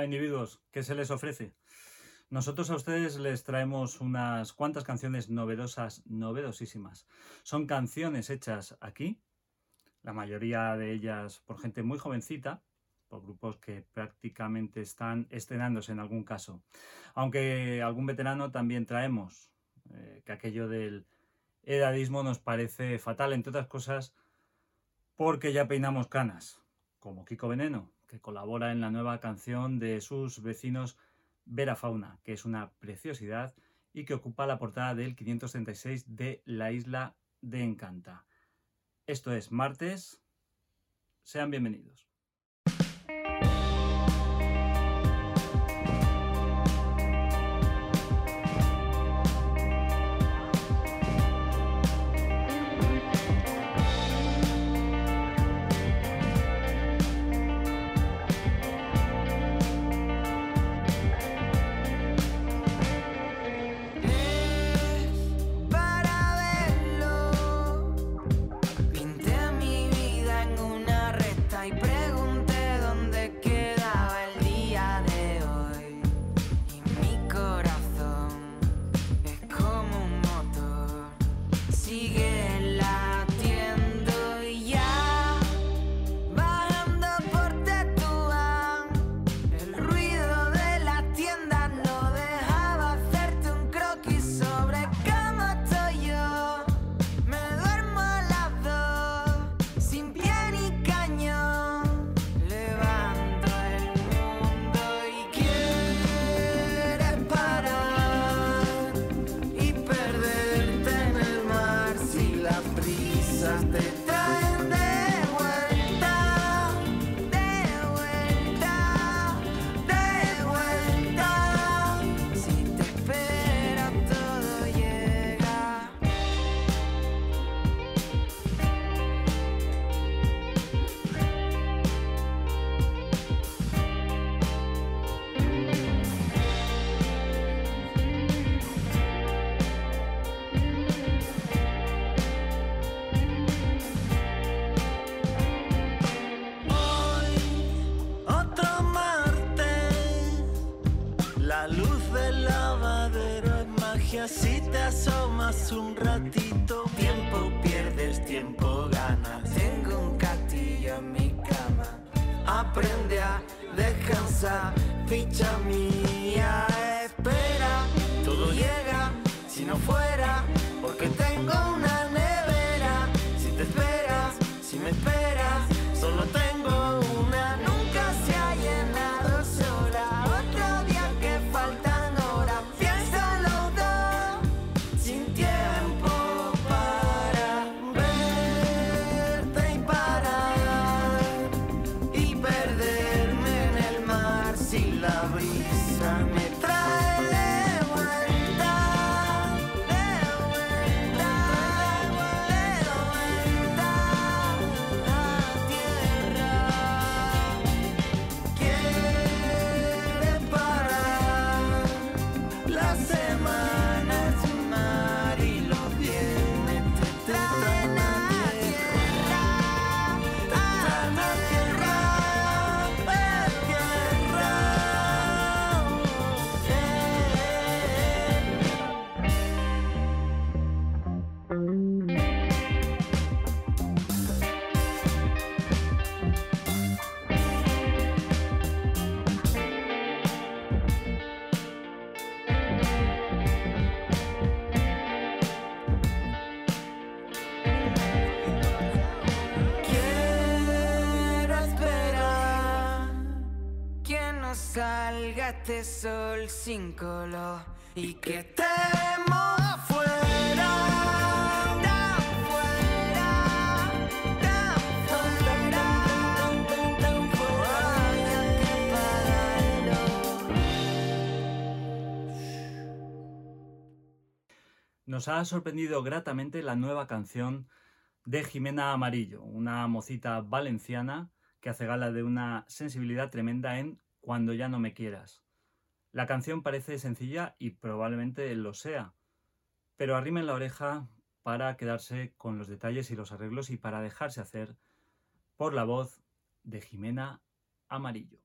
Hola individuos, ¿qué se les ofrece? Nosotros a ustedes les traemos unas cuantas canciones novedosas, novedosísimas. Son canciones hechas aquí, la mayoría de ellas por gente muy jovencita, por grupos que prácticamente están estrenándose en algún caso. Aunque algún veterano también traemos, eh, que aquello del edadismo nos parece fatal, entre otras cosas, porque ya peinamos canas, como Kiko Veneno, que colabora en la nueva canción de sus vecinos Vera Fauna, que es una preciosidad y que ocupa la portada del 536 de la isla de Encanta. Esto es martes. Sean bienvenidos. Un ratito, este sol sin color y que estemos afuera. Nos ha sorprendido gratamente la nueva canción de Jimena Amarillo, una mocita valenciana que hace gala de una sensibilidad tremenda en Cuando ya no me quieras. La canción parece sencilla y probablemente lo sea, pero arrimen la oreja para quedarse con los detalles y los arreglos y para dejarse hacer por la voz de Jimena Amarillo.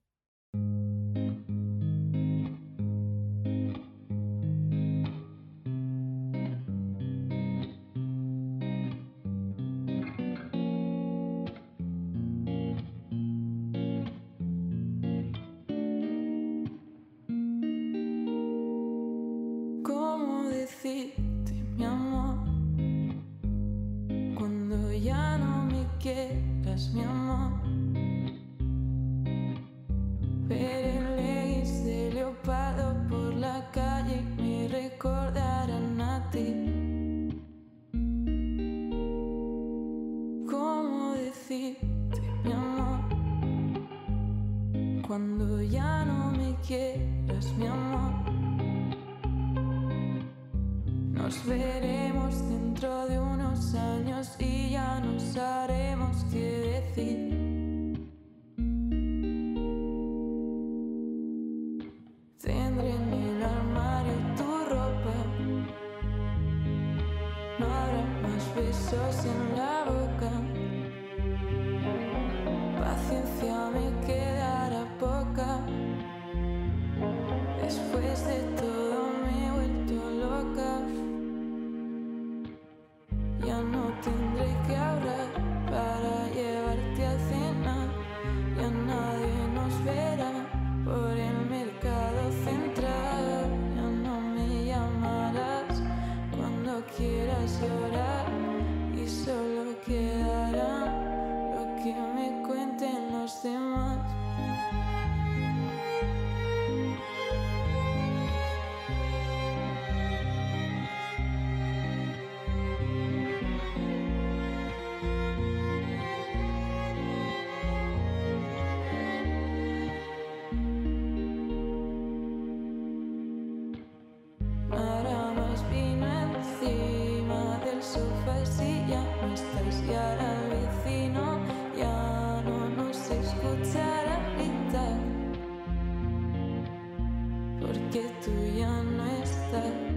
porque tú ya no estás.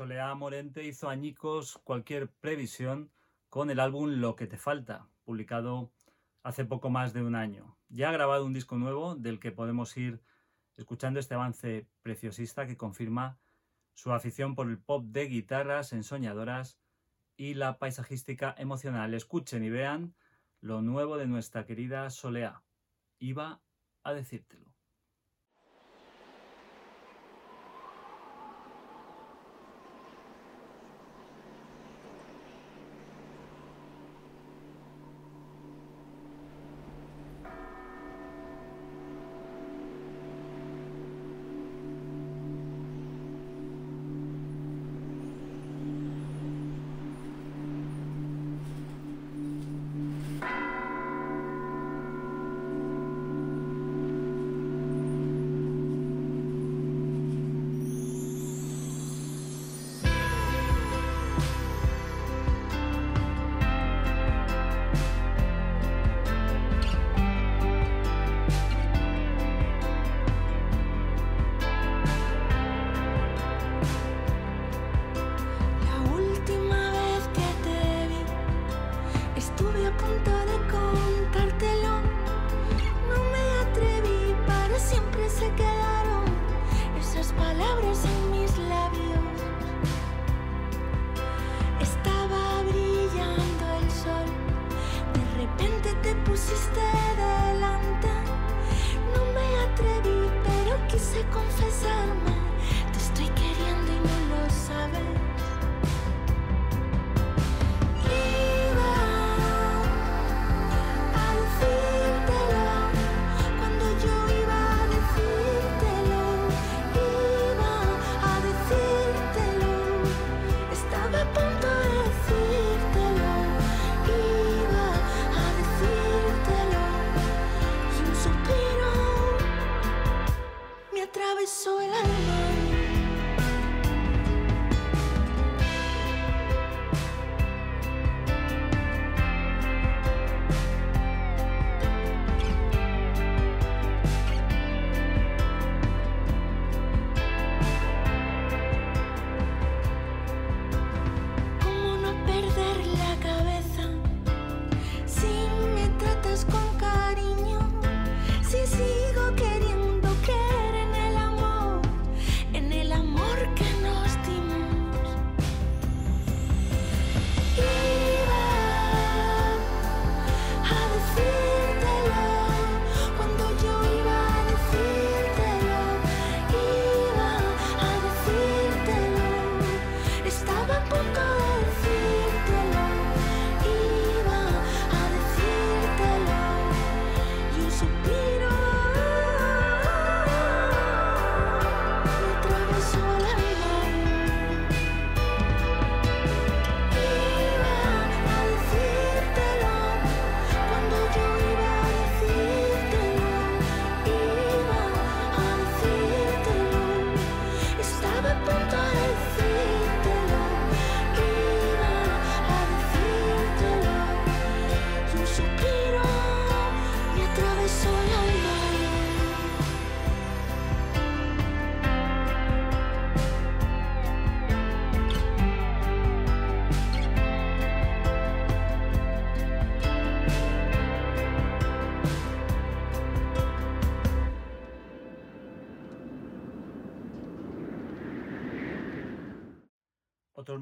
Soleá Morente hizo añicos cualquier previsión con el álbum Lo que te falta, publicado hace poco más de un año. Ya ha grabado un disco nuevo del que podemos ir escuchando este avance preciosista que confirma su afición por el pop de guitarras ensoñadoras y la paisajística emocional. Escuchen y vean lo nuevo de nuestra querida Soleá. Iba a decírtelo.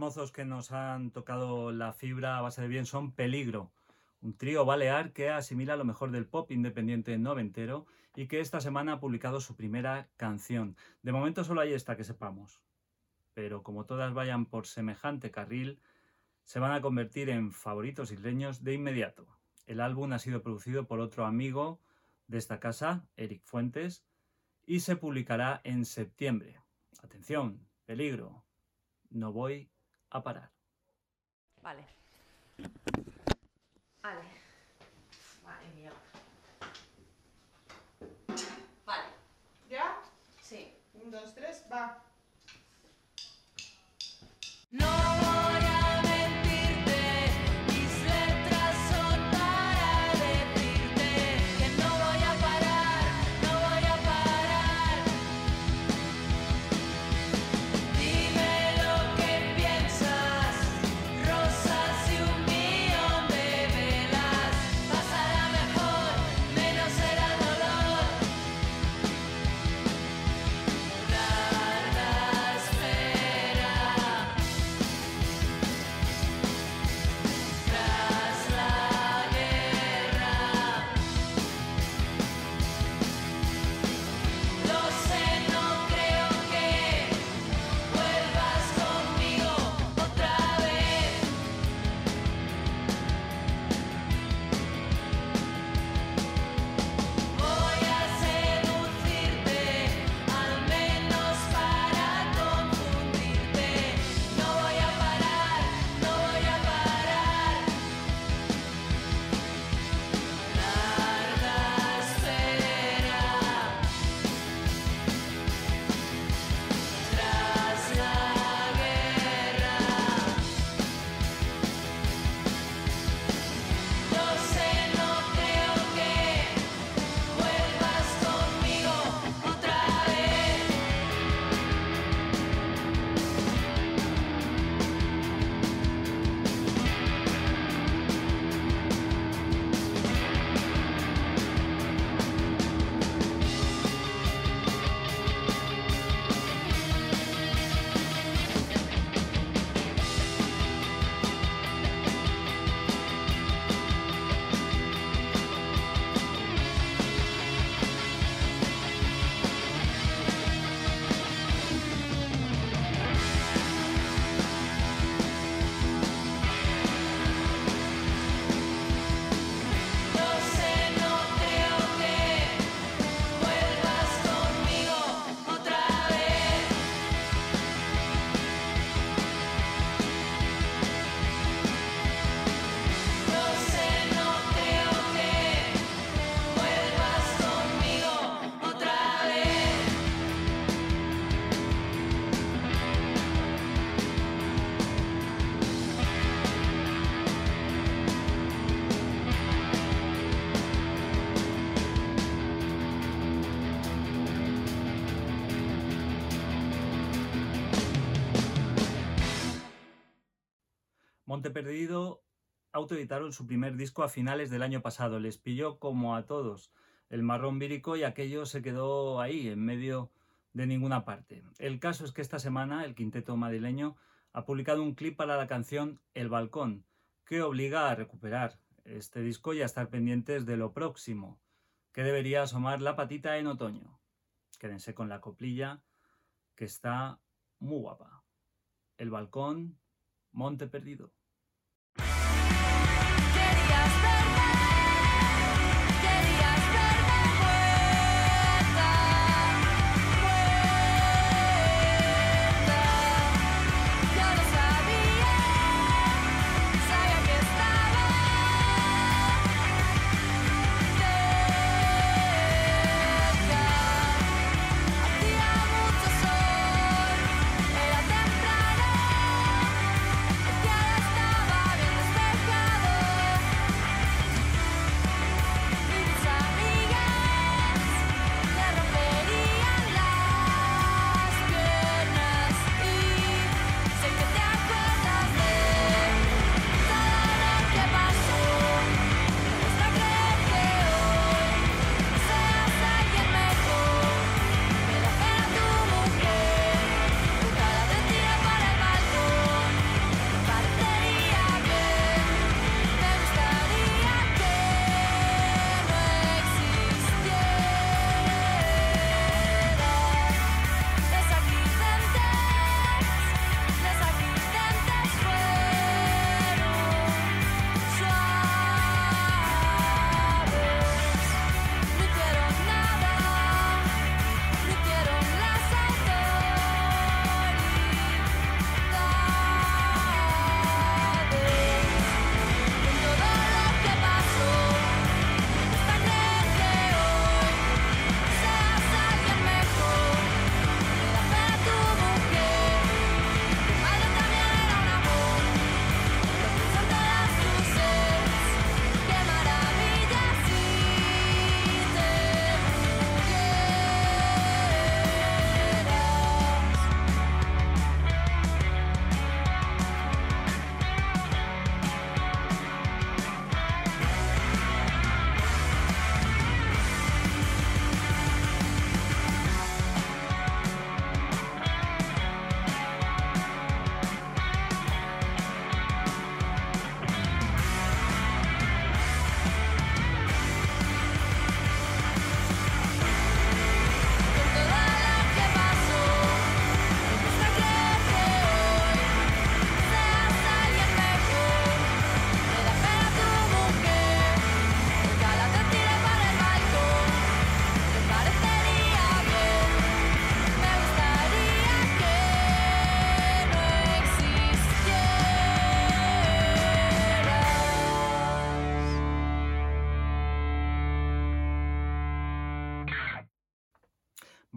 Que nos han tocado la fibra a base de bien son Peligro, un trío balear que asimila lo mejor del pop independiente noventero y que esta semana ha publicado su primera canción. De momento solo hay esta que sepamos, pero como todas vayan por semejante carril, se van a convertir en favoritos isleños de inmediato. El álbum ha sido producido por otro amigo de esta casa, Eric Fuentes, y se publicará en septiembre. Atención, peligro, no voy a parar. Vale. Vale. Vale. Vale. ¿Ya? Sí. Un, dos, tres, va. No Monte Perdido autoeditaron su primer disco a finales del año pasado. Les pilló como a todos el marrón vírico y aquello se quedó ahí, en medio de ninguna parte. El caso es que esta semana el quinteto madrileño ha publicado un clip para la canción El Balcón, que obliga a recuperar este disco y a estar pendientes de lo próximo, que debería asomar la patita en otoño. Quédense con la coplilla, que está muy guapa. El Balcón, Monte Perdido. past that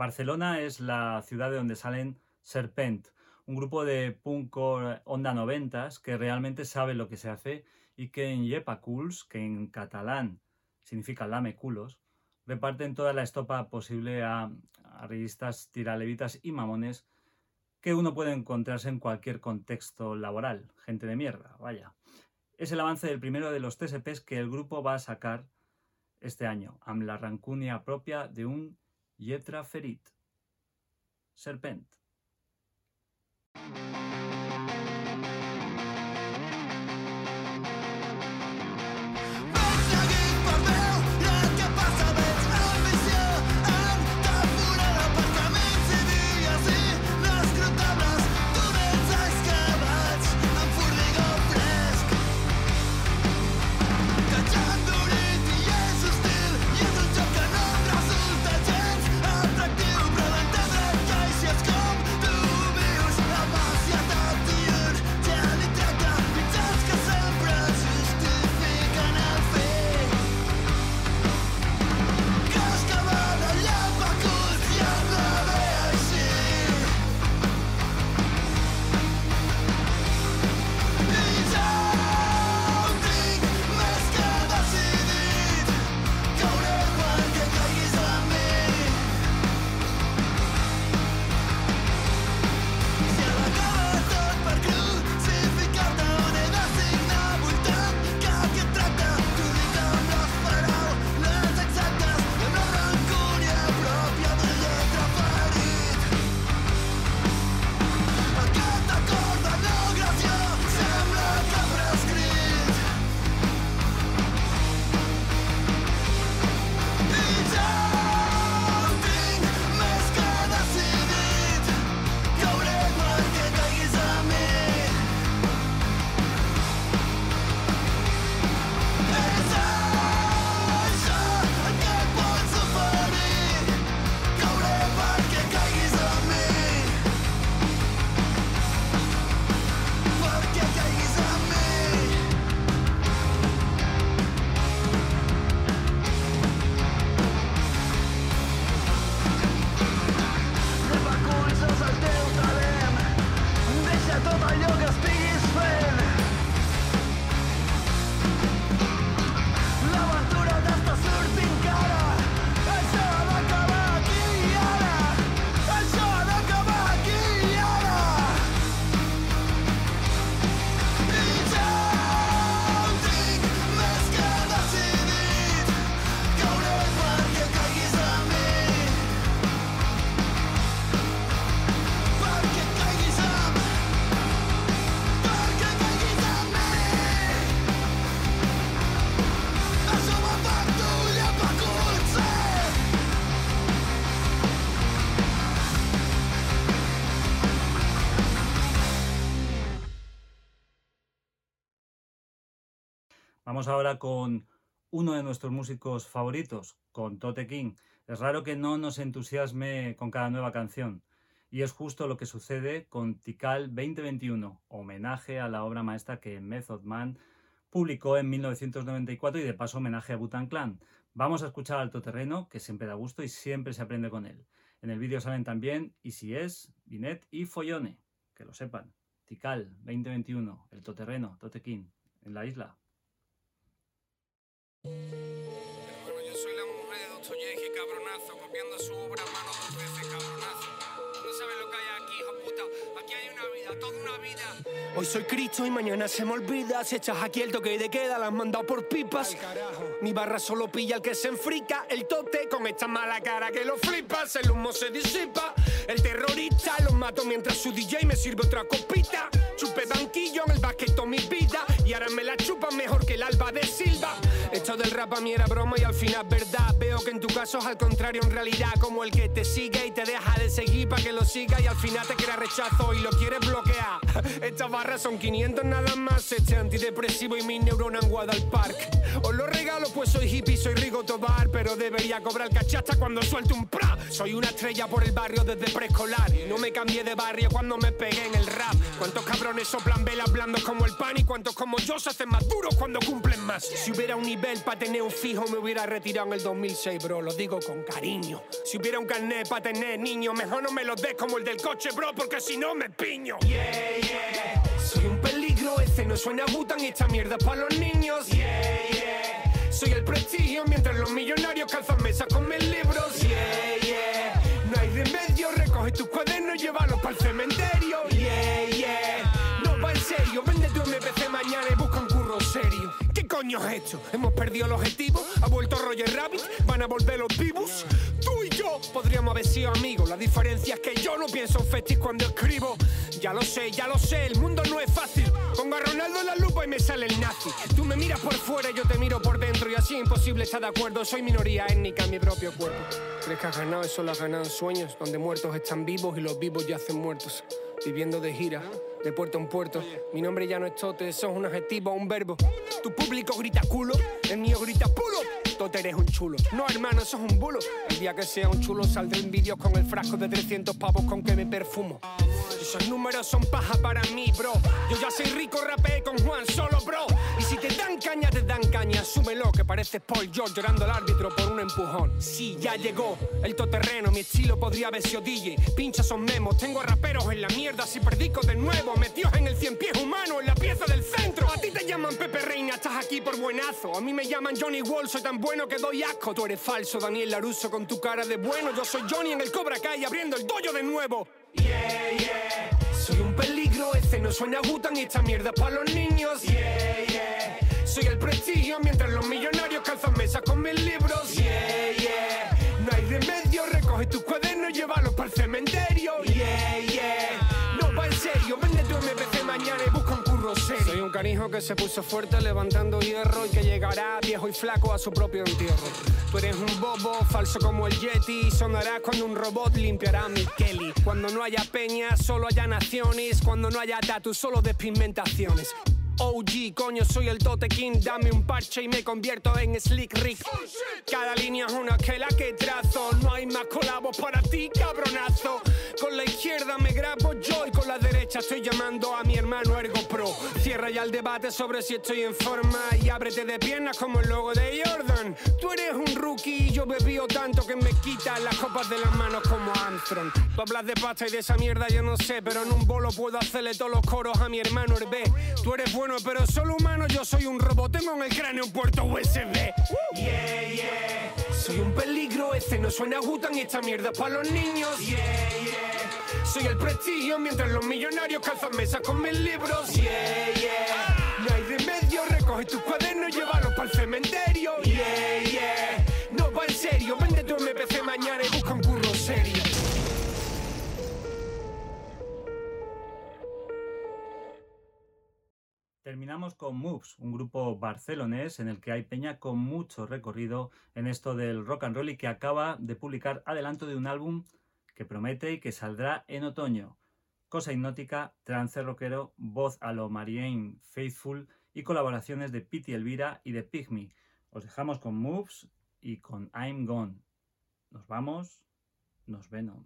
Barcelona es la ciudad de donde salen Serpent, un grupo de punk onda noventas que realmente sabe lo que se hace y que en Yepaculs, que en catalán significa lame culos, reparten toda la estopa posible a, a revistas tiralevitas y mamones que uno puede encontrarse en cualquier contexto laboral. Gente de mierda, vaya. Es el avance del primero de los TSPs que el grupo va a sacar este año, amb la rancúnia propia de un lletra ferit. Serpent. Vamos ahora con uno de nuestros músicos favoritos, con Tote King. Es raro que no nos entusiasme con cada nueva canción. Y es justo lo que sucede con Tikal 2021, homenaje a la obra maestra que Method Man publicó en 1994 y de paso homenaje a Butan Clan. Vamos a escuchar Alto Terreno, que siempre da gusto y siempre se aprende con él. En el vídeo salen también Easy Es, Binet y Follone, que lo sepan. Tikal 2021, el Toterreno, Tote King, en la isla. Hermano, yo soy la mujer de Dostoyevsky, cabronazo, copiando su obra a mano dos veces, cabronazo. Tú no sabes lo que hay aquí, hijo puta. Aquí hay una vida, toda una vida. Hoy soy Cristo y mañana se me olvida. Si echas aquí el toque de queda, la has mandado por pipas. Mi barra solo pilla el que se enfrica. El tote con esta mala cara que lo flipas. El humo se disipa. El terrorista los mato mientras su DJ me sirve otra copita. Chupé en el basquet toda mi vida. Y ahora me la chupan mejor que el alba de Silva. Esto del rap a mí era broma y al final verdad. Veo que en tu caso es al contrario en realidad. Como el que te sigue y te deja de seguir para que lo siga. Y al final te crea rechazo y lo quieres bloquear. Estas barras son 500 nada más. Este antidepresivo y mi neurona en Guadal Park. Os lo regalo pues soy hippie, soy Rigo Tobar. Pero debería cobrar cachasta cuando suelte un pra. Soy una estrella por el barrio desde preescolar. No me cambié de barrio cuando me pegué en el rap. ¿Cuántos cabrones soplan velas blandos como el pan? Y cuántos como yo se hacen más duros cuando cumplen más. Si hubiera un nivel para tener un fijo me hubiera retirado en el 2006, bro. Lo digo con cariño. Si hubiera un carnet para tener niños, mejor no me lo des como el del coche, bro, porque si no me piño. Yeah, yeah. Soy un peligro, ese no suena Butan y esta mierda para los niños. Yeah, yeah. Soy el prestigio mientras los millonarios calzan mesas con mis libros. Yeah, yeah. No hay remedio, recoge tus cuadernos, llévalos ¿Qué coño has hecho? ¿Hemos perdido el objetivo? ¿Ha vuelto Roger Rabbit? ¿Van a volver los vivos? Tú y yo podríamos haber sido amigos. La diferencia es que yo no pienso en fetis cuando escribo. Ya lo sé, ya lo sé, el mundo no es fácil. Pongo a Ronaldo en la lupa y me sale el nazi. Tú me miras por fuera y yo te miro por dentro. Y así es imposible estar de acuerdo. Soy minoría étnica en mi propio cuerpo. ¿Crees que has ganado? Eso lo has ganado en sueños, donde muertos están vivos y los vivos yacen muertos. Viviendo de gira, de puerto en puerto. Mi nombre ya no es Tote, eso es un adjetivo, un verbo. Tu público grita culo, el mío grita pulo. No, hermano, eso es un bulo. El día que sea un chulo saldré en vídeos con el frasco de 300 pavos con que me perfumo. Esos números son paja para mí, bro. Yo ya soy rico, rapeé con Juan solo, bro. Y si te dan caña, te dan caña. Asúmelo, que pareces Paul George llorando al árbitro por un empujón. Sí, ya llegó el toterreno. Mi estilo podría haber sido DJ. Pincha son memos. Tengo raperos en la mierda. Si perdico de nuevo, metidos en el cien pies humano, en la pieza del centro. A ti te llaman Pepe Reina, estás aquí por buenazo. A mí me llaman Johnny Wall, soy tan bueno que doy asco. Tú eres falso, Daniel Laruso, con tu cara de bueno. Yo soy Johnny en el Cobra Kai abriendo el dojo de nuevo. Yeah, yeah. Soy un peligro, ese no suena a Butan y esta mierda para los niños. Yeah, yeah. Soy el prestigio mientras los millonarios calzan mesas con mis libros. Yeah, yeah. No hay remedio, recoge tus cuadernos, llévalos para el cementerio. Canijo que se puso fuerte levantando hierro y que llegará viejo y flaco a su propio entierro. Tú eres un bobo, falso como el Yeti. Sonará cuando un robot limpiará mi Kelly. Cuando no haya peña, solo haya naciones. Cuando no haya tatu, solo despigmentaciones. OG, coño, soy el Tote King. Dame un parche y me convierto en Slick Rick. Cada línea es una que la que trazo. No hay más colabos para ti, cabronazo. Con la izquierda me grabo yo y con la derecha estoy llamando a mi hermano Ergo Cierra ya el debate sobre si estoy en forma y ábrete de piernas como el logo de Jordan. Tú eres un rookie y yo bebío tanto que me quitan las copas de las manos como Armstrong. Tú hablas de pasta y de esa mierda yo no sé, pero en un bolo puedo hacerle todos los coros a mi hermano Hervé. Tú eres bueno pero solo humano, yo soy un robot, tengo en el cráneo un puerto USB. Yeah, yeah. Soy un peligro, ese no suena Gutan y esta mierda para los niños. Yeah, yeah. Soy el prestigio mientras los millonarios calzan mesas con mis libros. Yeah, yeah. No hay remedio, recoge tus cuadernos, llévalos para el cementerio. Yeah, yeah. No va en serio, vende tu MPC mañana y busca un curro serio. Terminamos con Moves, un grupo barcelonés en el que hay peña con mucho recorrido en esto del rock and roll y que acaba de publicar adelanto de un álbum que promete y que saldrá en otoño. Cosa hipnótica, trance rockero, voz a lo Marianne Faithful y colaboraciones de Pity Elvira y de Pygmy. Os dejamos con Moves y con I'm Gone. Nos vamos, nos Venom.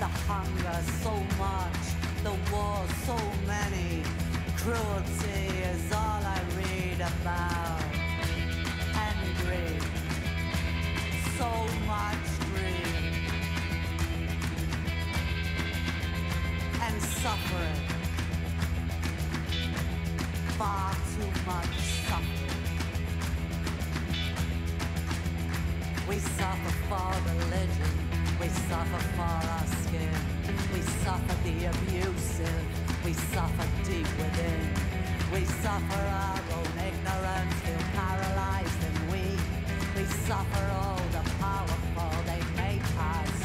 The hunger so much, the war so many. Cruelty is all I read about. And greed, so much greed. And suffering far too much suffering. We suffer for religion, we suffer for our skin. We suffer the abusive. We suffer deep within. We suffer our own ignorance. Feel paralyzed and weak. We suffer all the powerful. They make us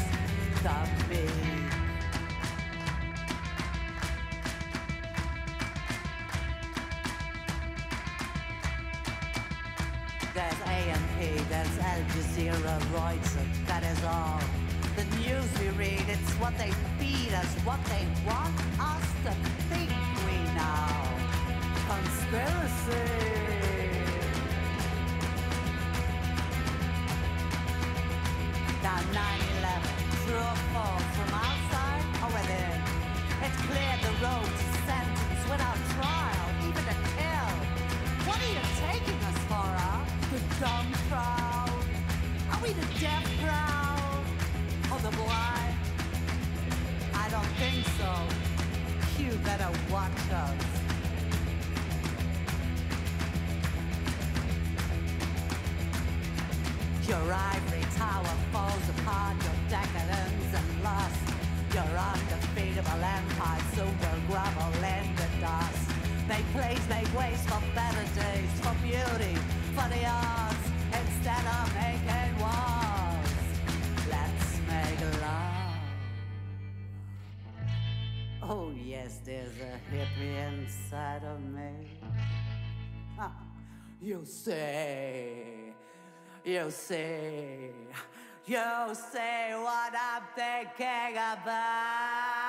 the meek. There's AMP, there's Al Jazeera, Reuters, that is all the news we read. It's what they feed us, what they want. Ah, eu sei, eu sei, eu sei what I'm thinking about.